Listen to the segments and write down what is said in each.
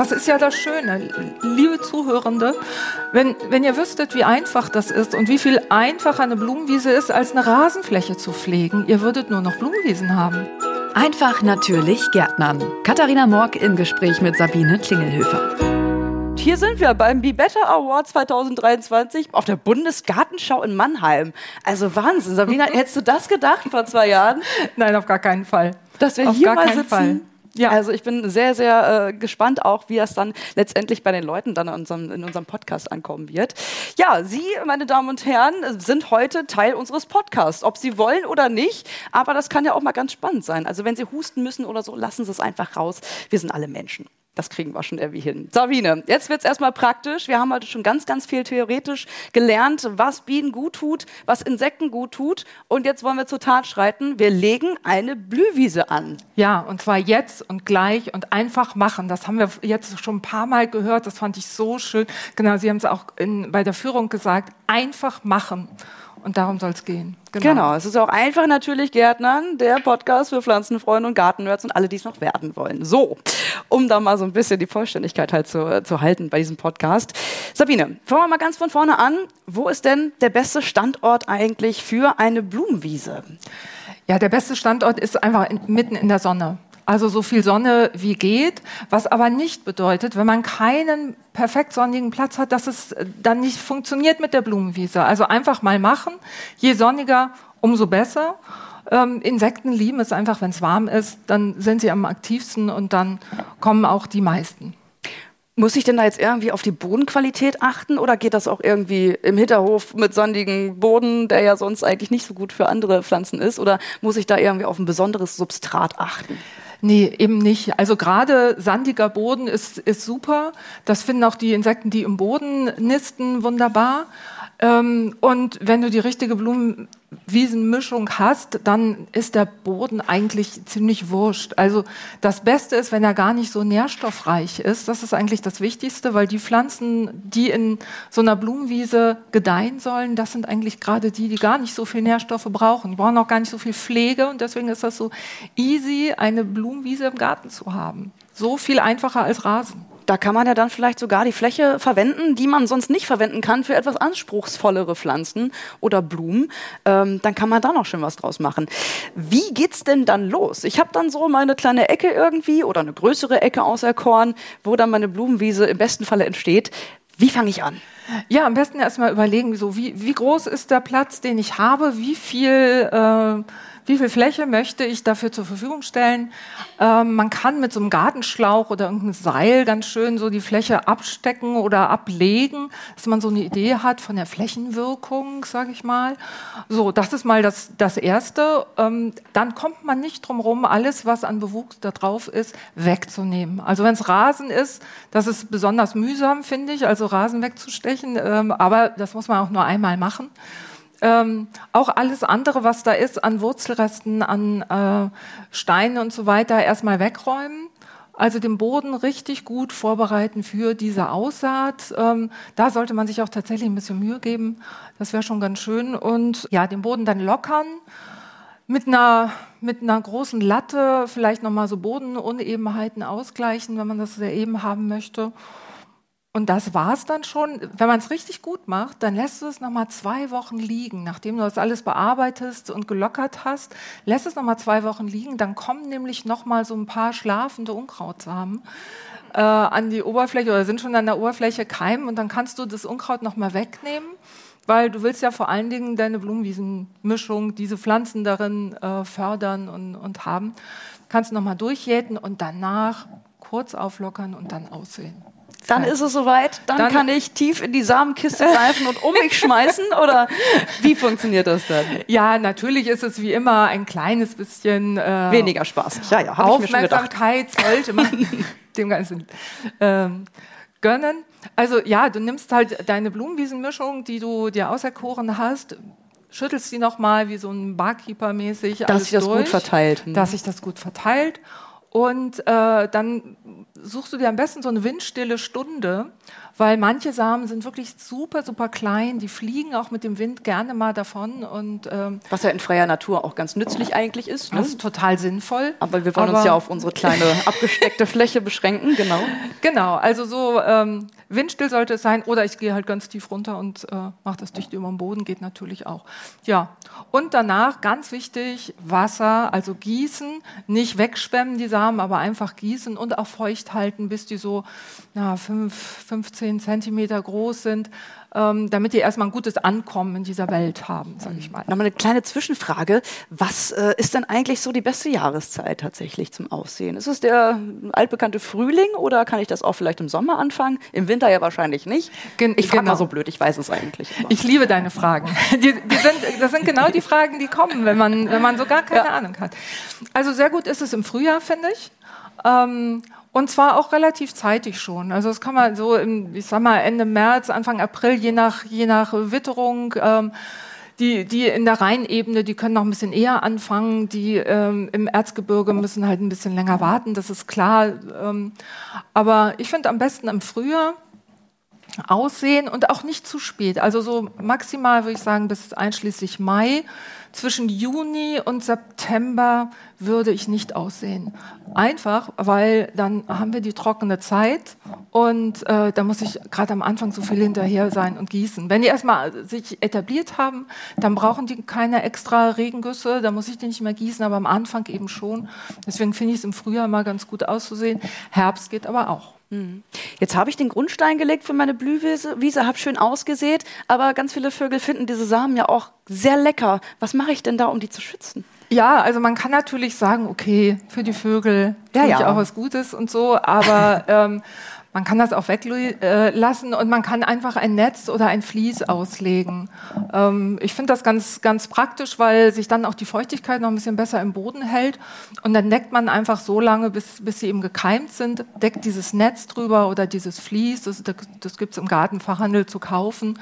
das ist ja das Schöne, liebe Zuhörende, wenn, wenn ihr wüsstet, wie einfach das ist und wie viel einfacher eine Blumenwiese ist, als eine Rasenfläche zu pflegen, ihr würdet nur noch Blumenwiesen haben. Einfach natürlich Gärtnern. Katharina Morg im Gespräch mit Sabine Klingelhöfer. Hier sind wir beim Be Better Award 2023 auf der Bundesgartenschau in Mannheim. Also Wahnsinn. Sabina, hättest du das gedacht vor zwei Jahren? Nein, auf gar keinen Fall. Dass wir auf hier gar mal keinen sitzen? Fall. Ja. Also ich bin sehr, sehr äh, gespannt auch, wie das dann letztendlich bei den Leuten dann in unserem, in unserem Podcast ankommen wird. Ja, Sie, meine Damen und Herren, sind heute Teil unseres Podcasts, ob Sie wollen oder nicht. Aber das kann ja auch mal ganz spannend sein. Also wenn Sie husten müssen oder so, lassen Sie es einfach raus. Wir sind alle Menschen. Das kriegen wir schon irgendwie hin. Sabine, jetzt wird's erstmal praktisch. Wir haben heute schon ganz, ganz viel theoretisch gelernt, was Bienen gut tut, was Insekten gut tut. Und jetzt wollen wir zur Tat schreiten. Wir legen eine Blühwiese an. Ja, und zwar jetzt und gleich und einfach machen. Das haben wir jetzt schon ein paar Mal gehört. Das fand ich so schön. Genau, Sie haben es auch in, bei der Führung gesagt. Einfach machen. Und darum soll es gehen. Genau. es ist auch einfach natürlich Gärtnern, der Podcast für Pflanzenfreunde und Gartennerds und alle, die es noch werden wollen. So, um da mal so ein bisschen die Vollständigkeit halt zu, zu halten bei diesem Podcast. Sabine, fangen wir mal ganz von vorne an. Wo ist denn der beste Standort eigentlich für eine Blumenwiese? Ja, der beste Standort ist einfach in, mitten in der Sonne. Also so viel Sonne wie geht, was aber nicht bedeutet, wenn man keinen perfekt sonnigen Platz hat, dass es dann nicht funktioniert mit der Blumenwiese. Also einfach mal machen. Je sonniger, umso besser. Ähm, Insekten lieben es einfach, wenn es warm ist, dann sind sie am aktivsten und dann kommen auch die meisten. Muss ich denn da jetzt irgendwie auf die Bodenqualität achten oder geht das auch irgendwie im Hinterhof mit sandigem Boden, der ja sonst eigentlich nicht so gut für andere Pflanzen ist? Oder muss ich da irgendwie auf ein besonderes Substrat achten? Nee, eben nicht. Also gerade sandiger Boden ist, ist super. Das finden auch die Insekten, die im Boden nisten, wunderbar. Ähm, und wenn du die richtige Blumenwiesenmischung hast, dann ist der Boden eigentlich ziemlich wurscht. Also das Beste ist, wenn er gar nicht so nährstoffreich ist. Das ist eigentlich das Wichtigste, weil die Pflanzen, die in so einer Blumenwiese gedeihen sollen, das sind eigentlich gerade die, die gar nicht so viel Nährstoffe brauchen. Die brauchen auch gar nicht so viel Pflege und deswegen ist das so easy, eine Blumenwiese im Garten zu haben. So viel einfacher als Rasen. Da kann man ja dann vielleicht sogar die Fläche verwenden, die man sonst nicht verwenden kann für etwas anspruchsvollere Pflanzen oder Blumen. Ähm, dann kann man da noch schön was draus machen. Wie geht's denn dann los? Ich habe dann so meine kleine Ecke irgendwie oder eine größere Ecke auserkoren, wo dann meine Blumenwiese im besten Falle entsteht. Wie fange ich an? Ja, am besten erstmal überlegen, so wie, wie groß ist der Platz, den ich habe, wie viel äh, wie viel Fläche möchte ich dafür zur Verfügung stellen. Ähm, man kann mit so einem Gartenschlauch oder irgendeinem Seil ganz schön so die Fläche abstecken oder ablegen, dass man so eine Idee hat von der Flächenwirkung, sage ich mal. So, das ist mal das, das Erste. Ähm, dann kommt man nicht drum rum, alles, was an Bewuchs da drauf ist, wegzunehmen. Also wenn es Rasen ist, das ist besonders mühsam, finde ich, also Rasen wegzustechen. Ähm, aber das muss man auch nur einmal machen. Ähm, auch alles andere, was da ist, an Wurzelresten, an äh, Steinen und so weiter, erstmal wegräumen. Also den Boden richtig gut vorbereiten für diese Aussaat. Ähm, da sollte man sich auch tatsächlich ein bisschen Mühe geben. Das wäre schon ganz schön. Und ja, den Boden dann lockern. Mit einer, mit einer großen Latte vielleicht nochmal so Bodenunebenheiten ausgleichen, wenn man das sehr eben haben möchte. Und das war's dann schon. Wenn man es richtig gut macht, dann lässt du es nochmal zwei Wochen liegen. Nachdem du das alles bearbeitest und gelockert hast, lässt es nochmal zwei Wochen liegen. Dann kommen nämlich nochmal so ein paar schlafende Unkrautsamen äh, an die Oberfläche oder sind schon an der Oberfläche keimen. Und dann kannst du das Unkraut nochmal wegnehmen, weil du willst ja vor allen Dingen deine Blumenwiesenmischung, diese Pflanzen darin äh, fördern und, und haben. Kannst du nochmal durchjäten und danach kurz auflockern und dann aussehen. Dann ist es soweit, dann, dann, kann ich tief in die Samenkiste greifen und um mich schmeißen oder wie funktioniert das dann? Ja, natürlich ist es wie immer ein kleines bisschen äh, weniger Spaß. Ja, ja, Aufmerksamkeit sollte man dem Ganzen ähm, gönnen. Also ja, du nimmst halt deine Blumenwiesenmischung, die du dir auserkoren hast, schüttelst sie nochmal wie so ein Barkeeper-mäßig. Dass sich das durch, gut verteilt. Dass sich das gut verteilt Und äh, dann suchst du dir am besten so eine windstille Stunde, weil manche Samen sind wirklich super, super klein. Die fliegen auch mit dem Wind gerne mal davon. Und, ähm, Was ja in freier Natur auch ganz nützlich eigentlich ist. Ne? Das ist total sinnvoll. Aber wir wollen Aber uns ja auf unsere kleine abgesteckte Fläche beschränken, genau. Genau, also so ähm, windstill sollte es sein. Oder ich gehe halt ganz tief runter und äh, mache das dicht über den Boden, geht natürlich auch. Ja, und danach ganz wichtig, Wasser, also gießen, nicht wegschwemmen die Samen, aber einfach gießen und auch feucht halten, bis die so na, 5, 15 10 Zentimeter groß sind, ähm, damit die erstmal ein gutes Ankommen in dieser Welt haben, sage ich mal. Nochmal eine kleine Zwischenfrage. Was äh, ist denn eigentlich so die beste Jahreszeit tatsächlich zum Aussehen? Ist es der altbekannte Frühling oder kann ich das auch vielleicht im Sommer anfangen? Im Winter ja wahrscheinlich nicht. Gen ich genau. mal so blöd, ich weiß es eigentlich. Aber. Ich liebe deine Fragen. Die, die sind, das sind genau die Fragen, die kommen, wenn man, wenn man so gar keine ja. Ahnung hat. Also sehr gut ist es im Frühjahr, finde ich. Ähm, und zwar auch relativ zeitig schon. Also das kann man so, im, ich sag mal, Ende März, Anfang April, je nach, je nach Witterung. Ähm, die, die in der Rheinebene, die können noch ein bisschen eher anfangen. Die ähm, im Erzgebirge müssen halt ein bisschen länger warten, das ist klar. Ähm, aber ich finde am besten im Frühjahr aussehen und auch nicht zu spät. Also so maximal würde ich sagen bis einschließlich Mai. Zwischen Juni und September würde ich nicht aussehen. Einfach, weil dann haben wir die trockene Zeit und äh, da muss ich gerade am Anfang so viel hinterher sein und gießen. Wenn die erstmal sich etabliert haben, dann brauchen die keine extra Regengüsse, da muss ich die nicht mehr gießen, aber am Anfang eben schon. Deswegen finde ich es im Frühjahr mal ganz gut auszusehen. Herbst geht aber auch. Hm. Jetzt habe ich den Grundstein gelegt für meine Blühwiese, Wiese, habe schön ausgesät, aber ganz viele Vögel finden diese Samen ja auch sehr lecker. Was mache ich denn da, um die zu schützen? Ja, also man kann natürlich sagen, okay, für die Vögel ja, tue ich ja. auch was Gutes und so, aber ähm, man kann das auch weglassen und man kann einfach ein Netz oder ein Vlies auslegen. Ähm, ich finde das ganz, ganz praktisch, weil sich dann auch die Feuchtigkeit noch ein bisschen besser im Boden hält. Und dann deckt man einfach so lange, bis, bis sie eben gekeimt sind, deckt dieses Netz drüber oder dieses Vlies. Das, das gibt es im Gartenfachhandel zu kaufen.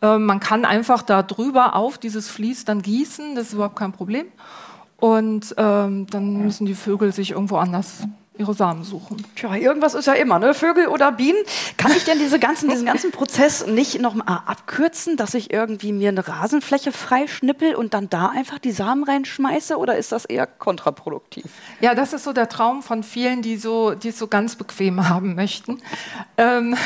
Ähm, man kann einfach da drüber auf dieses Vlies dann gießen, das ist überhaupt kein Problem. Und ähm, dann müssen die Vögel sich irgendwo anders ihre Samen suchen. Tja, irgendwas ist ja immer, ne? Vögel oder Bienen. Kann ich denn diese ganzen, diesen ganzen Prozess nicht noch mal abkürzen, dass ich irgendwie mir eine Rasenfläche freischnippel und dann da einfach die Samen reinschmeiße oder ist das eher kontraproduktiv? Ja, das ist so der Traum von vielen, die so, die es so ganz bequem haben möchten. Ähm,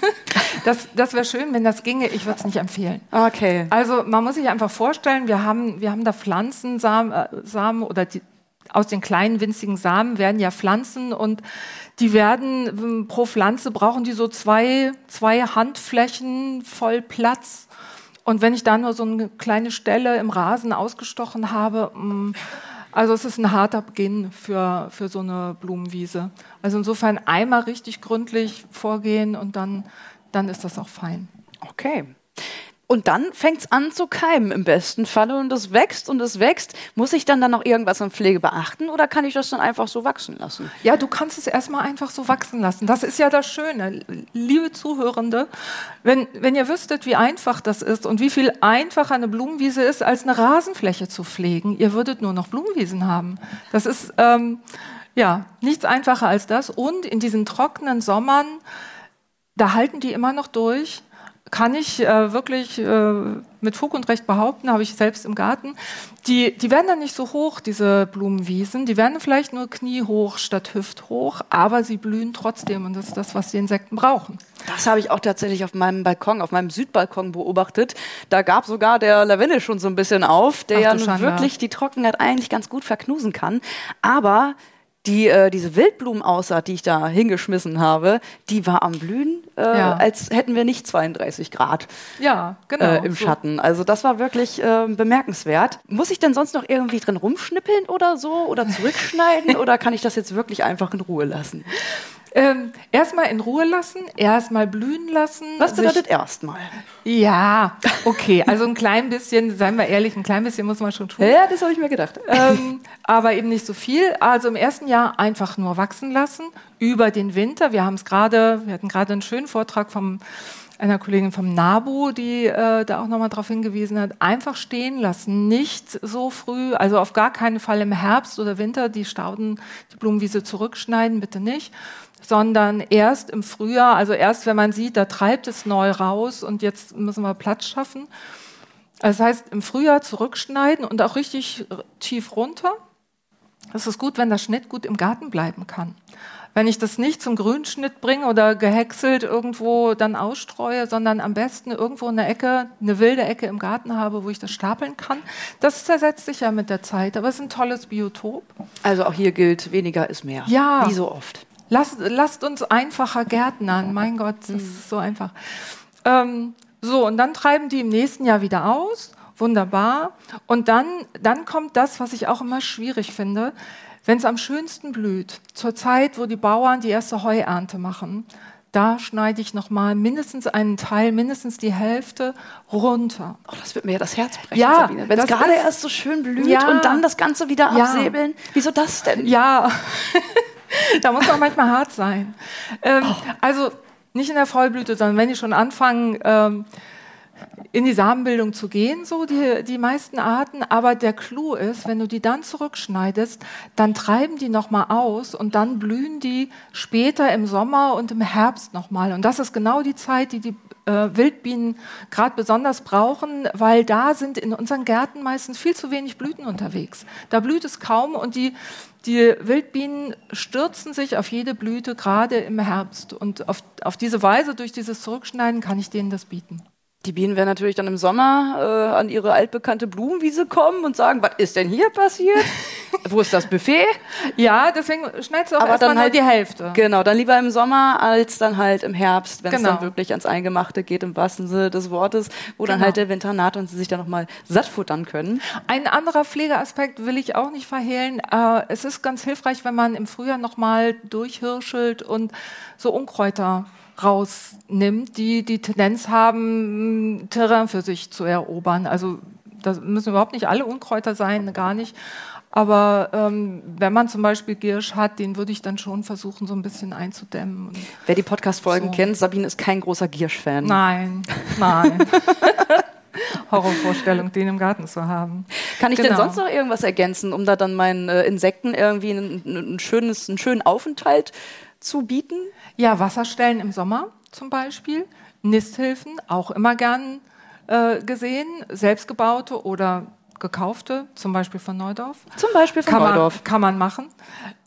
das das wäre schön, wenn das ginge. Ich würde es nicht empfehlen. Okay. Also man muss sich einfach vorstellen, wir haben, wir haben da Pflanzensamen äh, Samen oder die, aus den kleinen winzigen Samen werden ja Pflanzen und die werden ähm, pro Pflanze brauchen die so zwei, zwei Handflächen voll Platz. Und wenn ich da nur so eine kleine Stelle im Rasen ausgestochen habe, mm, also es ist ein harter Beginn für, für so eine Blumenwiese. Also insofern einmal richtig gründlich vorgehen und dann, dann ist das auch fein. Okay. Und dann fängt es an zu keimen im besten Falle und es wächst und es wächst. Muss ich dann dann noch irgendwas an Pflege beachten oder kann ich das dann einfach so wachsen lassen? Ja, du kannst es erstmal einfach so wachsen lassen. Das ist ja das Schöne. Liebe Zuhörende, wenn, wenn ihr wüsstet, wie einfach das ist und wie viel einfacher eine Blumenwiese ist, als eine Rasenfläche zu pflegen, ihr würdet nur noch Blumenwiesen haben. Das ist ähm, ja nichts einfacher als das. Und in diesen trockenen Sommern, da halten die immer noch durch kann ich äh, wirklich äh, mit Fug und Recht behaupten, habe ich selbst im Garten. Die, die werden dann nicht so hoch, diese Blumenwiesen. Die werden vielleicht nur kniehoch statt hüfthoch, aber sie blühen trotzdem und das ist das, was die Insekten brauchen. Das habe ich auch tatsächlich auf meinem Balkon, auf meinem Südbalkon beobachtet. Da gab sogar der Lavendel schon so ein bisschen auf, der ja wirklich die Trockenheit eigentlich ganz gut verknusen kann. Aber die, äh, diese Wildblumenaussaat, die ich da hingeschmissen habe, die war am Blühen, äh, ja. als hätten wir nicht 32 Grad ja, genau, äh, im so. Schatten. Also das war wirklich äh, bemerkenswert. Muss ich denn sonst noch irgendwie drin rumschnippeln oder so oder zurückschneiden oder kann ich das jetzt wirklich einfach in Ruhe lassen? Ähm, erstmal in Ruhe lassen, erstmal blühen lassen. Was bedeutet erstmal? Ja, okay, also ein klein bisschen, seien wir ehrlich, ein klein bisschen muss man schon tun. Ja, das habe ich mir gedacht. Ähm, aber eben nicht so viel. Also im ersten Jahr einfach nur wachsen lassen über den Winter. Wir haben es gerade, wir hatten gerade einen schönen Vortrag vom einer Kollegin vom NABU, die äh, da auch nochmal darauf hingewiesen hat, einfach stehen lassen, nicht so früh, also auf gar keinen Fall im Herbst oder Winter die Stauden, die Blumenwiese zurückschneiden, bitte nicht, sondern erst im Frühjahr, also erst wenn man sieht, da treibt es neu raus und jetzt müssen wir Platz schaffen. Das heißt, im Frühjahr zurückschneiden und auch richtig tief runter. Es ist gut, wenn der Schnitt gut im Garten bleiben kann. Wenn ich das nicht zum Grünschnitt bringe oder gehäckselt irgendwo dann ausstreue, sondern am besten irgendwo eine Ecke, eine wilde Ecke im Garten habe, wo ich das stapeln kann. Das zersetzt sich ja mit der Zeit, aber es ist ein tolles Biotop. Also auch hier gilt, weniger ist mehr. Ja. Wie so oft. Lasst, lasst uns einfacher gärtnern. Mein Gott, das ist so einfach. Ähm, so, und dann treiben die im nächsten Jahr wieder aus. Wunderbar. Und dann, dann kommt das, was ich auch immer schwierig finde. Wenn es am schönsten blüht, zur Zeit, wo die Bauern die erste Heuernte machen, da schneide ich noch mal mindestens einen Teil, mindestens die Hälfte runter. Oh, das wird mir ja das Herz brechen, Ja, Sabine. Wenn es gerade erst so schön blüht Ja. und dann das Ganze wieder Ja. absäbeln. Wieso das denn? Ja, da muss man manchmal hart sein. Ähm, Also nicht in der Vollblüte, sondern wenn die schon anfangen, ähm, in die Samenbildung zu gehen, so die, die meisten Arten. Aber der Clou ist, wenn du die dann zurückschneidest, dann treiben die nochmal aus und dann blühen die später im Sommer und im Herbst nochmal. Und das ist genau die Zeit, die die äh, Wildbienen gerade besonders brauchen, weil da sind in unseren Gärten meistens viel zu wenig Blüten unterwegs. Da blüht es kaum und die, die Wildbienen stürzen sich auf jede Blüte gerade im Herbst. Und auf, auf diese Weise, durch dieses Zurückschneiden, kann ich denen das bieten. Die Bienen werden natürlich dann im Sommer äh, an ihre altbekannte Blumenwiese kommen und sagen, was ist denn hier passiert? Wo ist das Buffet? Ja, deswegen schneidest du auch Aber erstmal dann halt- die Hälfte. Genau, dann lieber im Sommer als dann halt im Herbst, wenn es Genau. dann wirklich ans Eingemachte geht, im wahrsten Sinne des Wortes, wo dann Genau. halt der Winter naht und sie sich dann nochmal satt futtern können. Ein anderer Pflegeaspekt will ich auch nicht verhehlen. Äh, es ist ganz hilfreich, wenn man im Frühjahr nochmal durchhirschelt und so Unkräuter rausnimmt, die die Tendenz haben, Terrain für sich zu erobern. Also das müssen überhaupt nicht alle Unkräuter sein, gar nicht. Aber ähm, wenn man zum Beispiel Giersch hat, den würde ich dann schon versuchen, so ein bisschen einzudämmen. Wer die Podcast-Folgen So. kennt, Sabine ist kein großer Giersch-Fan. nein, nein. Horrorvorstellung, den im Garten zu haben. Kann ich denn Genau. sonst noch irgendwas ergänzen, um da dann meinen äh, Insekten irgendwie ein, ein, ein schönes, einen schönen Aufenthalt zu bieten? Ja, Wasserstellen im Sommer zum Beispiel, Nisthilfen auch immer gern äh, gesehen, selbstgebaute oder gekaufte, zum Beispiel von Neudorf. Zum Beispiel von Kann man, Neudorf. kann man machen.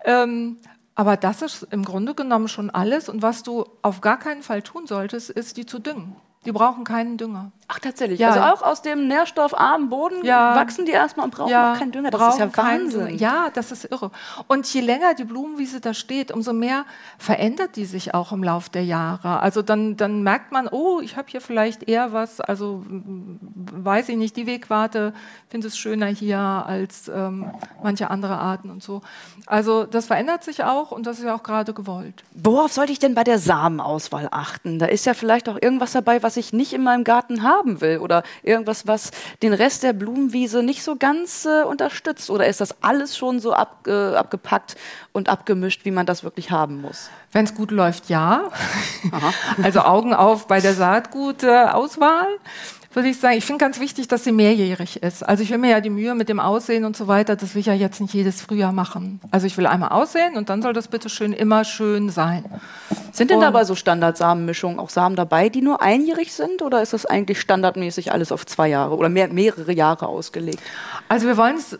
Ähm, aber das ist im Grunde genommen schon alles. Und was du auf gar keinen Fall tun solltest, ist, die zu düngen. Die brauchen keinen Dünger. Ach, tatsächlich. Ja. Also auch aus dem nährstoffarmen Boden Ja. wachsen die erstmal und brauchen auch keinen Dünger. Das ist ja brauchen Wahnsinn. Ja, das ist irre. Und je länger die Blumenwiese da steht, umso mehr verändert die sich auch im Lauf der Jahre. Also dann, dann merkt man, oh, ich habe hier vielleicht eher was, also weiß ich nicht, die Wegwarte finde es schöner hier als ähm, manche andere Arten und so. Also das verändert sich auch und das ist ja auch gerade gewollt. Worauf sollte ich denn bei der Samenauswahl achten? Da ist ja vielleicht auch irgendwas dabei, was ich nicht in meinem Garten haben will oder irgendwas, was den Rest der Blumenwiese nicht so ganz äh, unterstützt. Oder ist das alles schon so ab, äh, abgepackt und abgemischt, wie man das wirklich haben muss? Wenn es gut läuft, ja. Also Augen auf bei der Saatgutauswahl. Würde ich sagen, ich finde ganz wichtig, dass sie mehrjährig ist. Also ich will mir ja die Mühe mit dem Aussehen und so weiter, das will ich ja jetzt nicht jedes Frühjahr machen. Also ich will einmal aussehen und dann soll das bitte schön immer schön sein. Sind denn Und- dabei so Standardsamenmischungen auch Samen dabei, die nur einjährig sind? Oder ist das eigentlich standardmäßig alles auf zwei Jahre oder mehr, mehrere Jahre ausgelegt? Also wir wollen es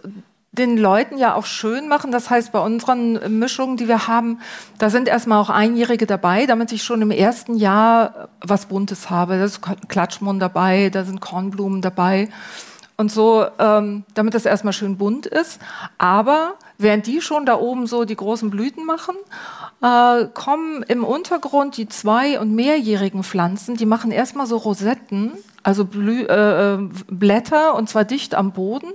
den Leuten ja auch schön machen. Das heißt, bei unseren Mischungen, die wir haben, da sind erstmal auch Einjährige dabei, damit ich schon im ersten Jahr was Buntes habe. Da ist Klatschmund dabei, da sind Kornblumen dabei und so, ähm, damit das erstmal schön bunt ist. Aber während die schon da oben so die großen Blüten machen, äh, kommen im Untergrund die zwei- und mehrjährigen Pflanzen, die machen erstmal so Rosetten, also Blü äh, äh, Blätter und zwar dicht am Boden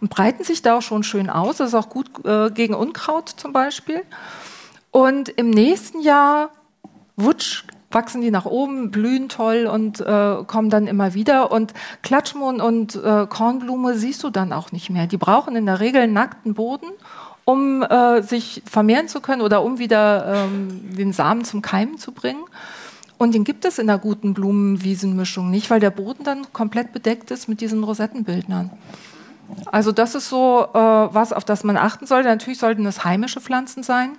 und breiten sich da auch schon schön aus. Das ist auch gut äh, gegen Unkraut zum Beispiel. Und im nächsten Jahr, wutsch, wachsen die nach oben, blühen toll und äh, kommen dann immer wieder. Und Klatschmohn und äh, Kornblume siehst du dann auch nicht mehr. Die brauchen in der Regel nackten Boden, um äh, sich vermehren zu können oder um wieder ähm, den Samen zum Keimen zu bringen. Und den gibt es in der guten Blumenwiesenmischung nicht, weil der Boden dann komplett bedeckt ist mit diesen Rosettenbildnern. Also das ist so äh, was, auf das man achten sollte. Natürlich sollten es heimische Pflanzen sein.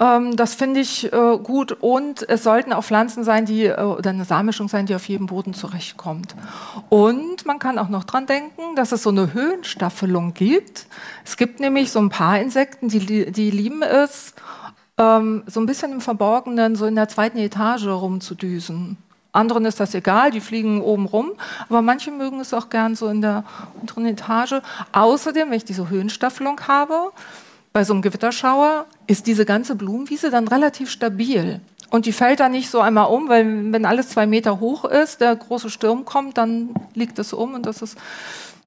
Ähm, das finde ich äh, gut. Und es sollten auch Pflanzen sein, die äh, oder eine Samenmischung sein, die auf jedem Boden zurechtkommt. Und man kann auch noch dran denken, dass es so eine Höhenstaffelung gibt. Es gibt nämlich so ein paar Insekten, die, die lieben es, ähm, so ein bisschen im Verborgenen, so in der zweiten Etage rumzudüsen. Anderen ist das egal, die fliegen oben rum, aber manche mögen es auch gern so in der unteren Etage. Außerdem, wenn ich diese Höhenstaffelung habe, bei so einem Gewitterschauer ist diese ganze Blumenwiese dann relativ stabil. Und die fällt dann nicht so einmal um, weil wenn alles zwei Meter hoch ist, der große Sturm kommt, dann liegt es um. Und das ist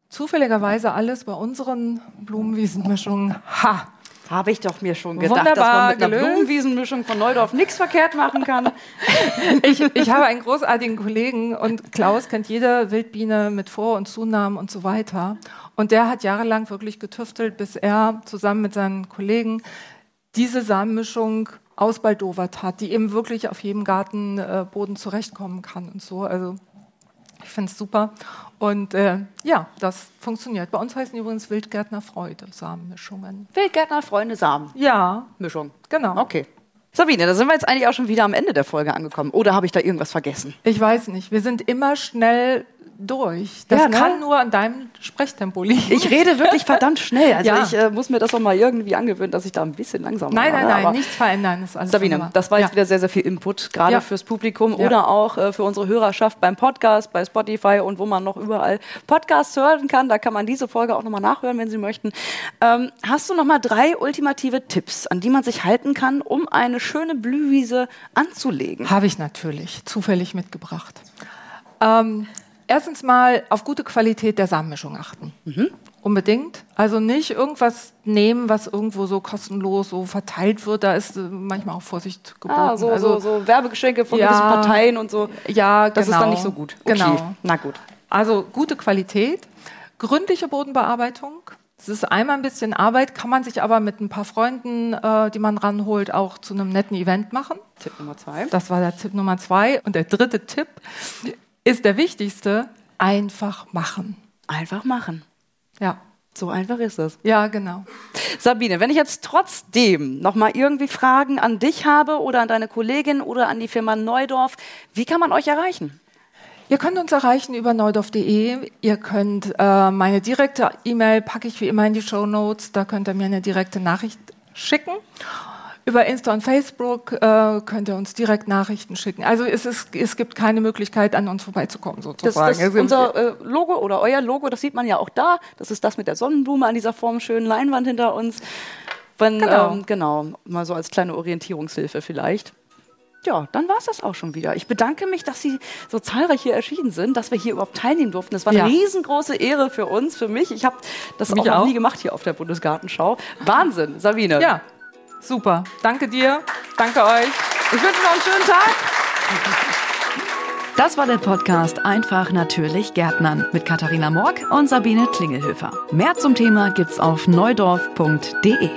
zufälligerweise alles bei unseren Blumenwiesenmischungen. Ha! Habe ich doch mir schon gedacht, Wunderbar dass man mit einer gelöst. Blumenwiesenmischung von Neudorf nichts verkehrt machen kann. ich, ich habe einen großartigen Kollegen und Klaus kennt jede Wildbiene mit Vor- und Zunahmen und so weiter. Und der hat jahrelang wirklich getüftelt, bis er zusammen mit seinen Kollegen diese Samenmischung ausbaldowert hat, die eben wirklich auf jedem Gartenboden zurechtkommen kann und so. Also ich finde es super. Und äh, ja, das funktioniert. Bei uns heißen übrigens Wildgärtner Freude Samenmischungen. Wildgärtner Freunde Samen. Ja. Mischung. Genau. Okay. Sabine, da sind wir jetzt eigentlich auch schon wieder am Ende der Folge angekommen. Oder habe ich da irgendwas vergessen? Ich weiß nicht. Wir sind immer schnell durch. Das ja, ne? kann nur an deinem Sprechtempo liegen. Ich rede wirklich verdammt schnell. Also ja. ich äh, muss mir das auch mal irgendwie angewöhnen, dass ich da ein bisschen langsamer Nein, nein, nein, nichts verändern. Ist alles Sabine, wunderbar. das war jetzt ja. wieder sehr, sehr viel Input, gerade fürs Publikum oder auch äh, für unsere Hörerschaft beim Podcast, bei Spotify und wo man noch überall Podcasts hören kann. Da kann man diese Folge auch nochmal nachhören, wenn Sie möchten. Ähm, hast du nochmal drei ultimative Tipps, an die man sich halten kann, um eine schöne Blühwiese anzulegen? Habe ich natürlich zufällig mitgebracht. Ähm, Erstens mal auf gute Qualität der Samenmischung achten. Mhm. Unbedingt. Also nicht irgendwas nehmen, was irgendwo so kostenlos so verteilt wird. Da ist äh, manchmal auch Vorsicht geboten. Ah, so, also, so, so Werbegeschenke von ja, gewissen Parteien und so. Ja, das genau. ist dann nicht so gut. Okay. Genau. Na gut. Also gute Qualität, gründliche Bodenbearbeitung. Es ist einmal ein bisschen Arbeit, kann man sich aber mit ein paar Freunden, äh, die man ranholt, auch zu einem netten Event machen. Tipp Nummer zwei. Das war der Tipp Nummer zwei. Und der dritte Tipp ist der wichtigste, einfach machen. Einfach machen. Ja. So einfach ist es. Ja, genau. Sabine, wenn ich jetzt trotzdem noch mal irgendwie Fragen an dich habe oder an deine Kollegin oder an die Firma Neudorf, wie kann man euch erreichen? Ihr könnt uns erreichen über neudorf.de. Ihr könnt äh, meine direkte E-Mail packe ich wie immer in die Show Notes. Da könnt ihr mir eine direkte Nachricht schicken. Über Insta und Facebook äh, könnt ihr uns direkt Nachrichten schicken. Also es, ist, es gibt keine Möglichkeit, an uns vorbeizukommen, sozusagen. Das, das also unser äh, Logo oder euer Logo, das sieht man ja auch da. Das ist das mit der Sonnenblume an dieser formschönen Leinwand hinter uns. Wenn, genau. Ähm, genau, mal so als kleine Orientierungshilfe vielleicht. Ja, dann war es das auch schon wieder. Ich bedanke mich, dass Sie so zahlreich hier erschienen sind, dass wir hier überhaupt teilnehmen durften. Das war eine ja. riesengroße Ehre für uns, für mich. Ich habe das auch noch nie gemacht hier auf der Bundesgartenschau. Wahnsinn, Sabine. Ja, Super. Danke dir. Danke euch. Ich wünsche noch einen schönen Tag. Das war der Podcast Einfach natürlich Gärtnern mit Katharina Morg und Sabine Klingelhöfer. Mehr zum Thema gibt's auf neudorf.de.